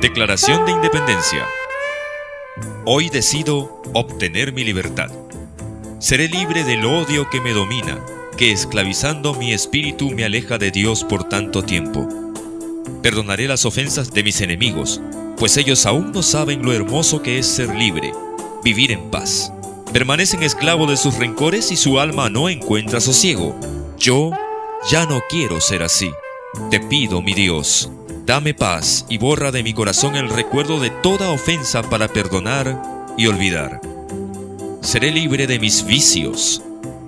Declaración de Independencia. Hoy decido obtener mi libertad. Seré libre del odio que me domina, que esclavizando mi espíritu me aleja de Dios por tanto tiempo. Perdonaré las ofensas de mis enemigos, pues ellos aún no saben lo hermoso que es ser libre, vivir en paz. Permanecen esclavos de sus rencores y su alma no encuentra sosiego. Yo ya no quiero ser así. Te pido, mi Dios, dame paz y borra de mi corazón el recuerdo de toda ofensa para perdonar y olvidar. Seré libre de mis vicios.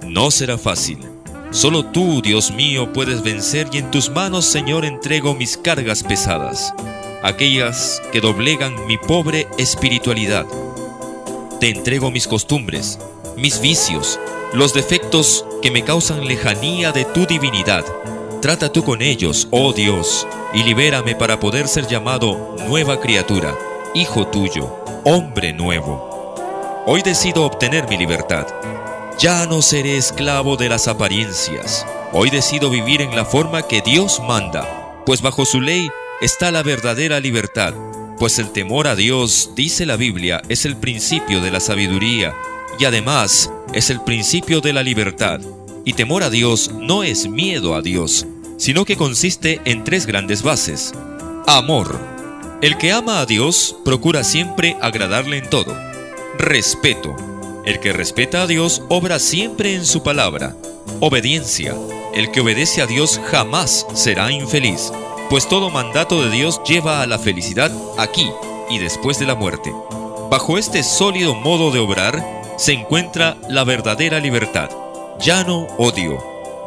No será fácil. Solo tú, Dios mío, puedes vencer y en tus manos, Señor, entrego mis cargas pesadas, aquellas que doblegan mi pobre espiritualidad. Te entrego mis costumbres, mis vicios, los defectos que me causan lejanía de tu divinidad. Trata tú con ellos, oh Dios, y libérame para poder ser llamado nueva criatura, hijo tuyo, hombre nuevo. Hoy decido obtener mi libertad. Ya no seré esclavo de las apariencias. Hoy decido vivir en la forma que Dios manda, pues bajo su ley está la verdadera libertad, pues el temor a Dios, dice la Biblia, es el principio de la sabiduría y además es el principio de la libertad. Y temor a Dios no es miedo a Dios, sino que consiste en tres grandes bases. Amor. El que ama a Dios procura siempre agradarle en todo. Respeto. El que respeta a Dios obra siempre en su palabra. Obediencia. El que obedece a Dios jamás será infeliz, pues todo mandato de Dios lleva a la felicidad aquí y después de la muerte. Bajo este sólido modo de obrar se encuentra la verdadera libertad. Ya no odio,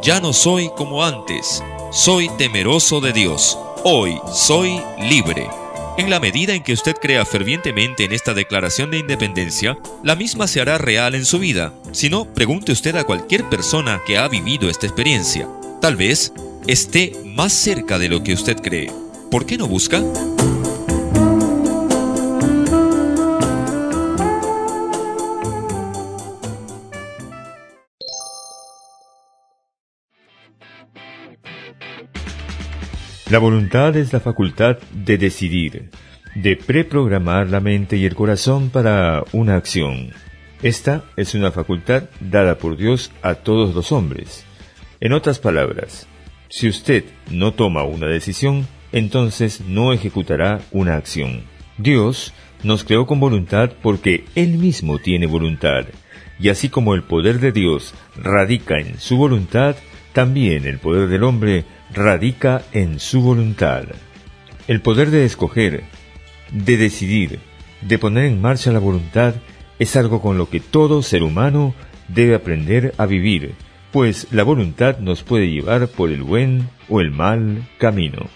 ya no soy como antes, soy temeroso de Dios, hoy soy libre. En la medida en que usted crea fervientemente en esta declaración de independencia, la misma se hará real en su vida. Si no, pregunte usted a cualquier persona que ha vivido esta experiencia. Tal vez esté más cerca de lo que usted cree. ¿Por qué no busca? La voluntad es la facultad de decidir, de preprogramar la mente y el corazón para una acción. Esta es una facultad dada por Dios a todos los hombres. En otras palabras, si usted no toma una decisión, entonces no ejecutará una acción. Dios nos creó con voluntad porque Él mismo tiene voluntad, y así como el poder de Dios radica en su voluntad, también el poder del hombre radica en su voluntad. El poder de escoger, de decidir, de poner en marcha la voluntad es algo con lo que todo ser humano debe aprender a vivir, pues la voluntad nos puede llevar por el buen o el mal camino.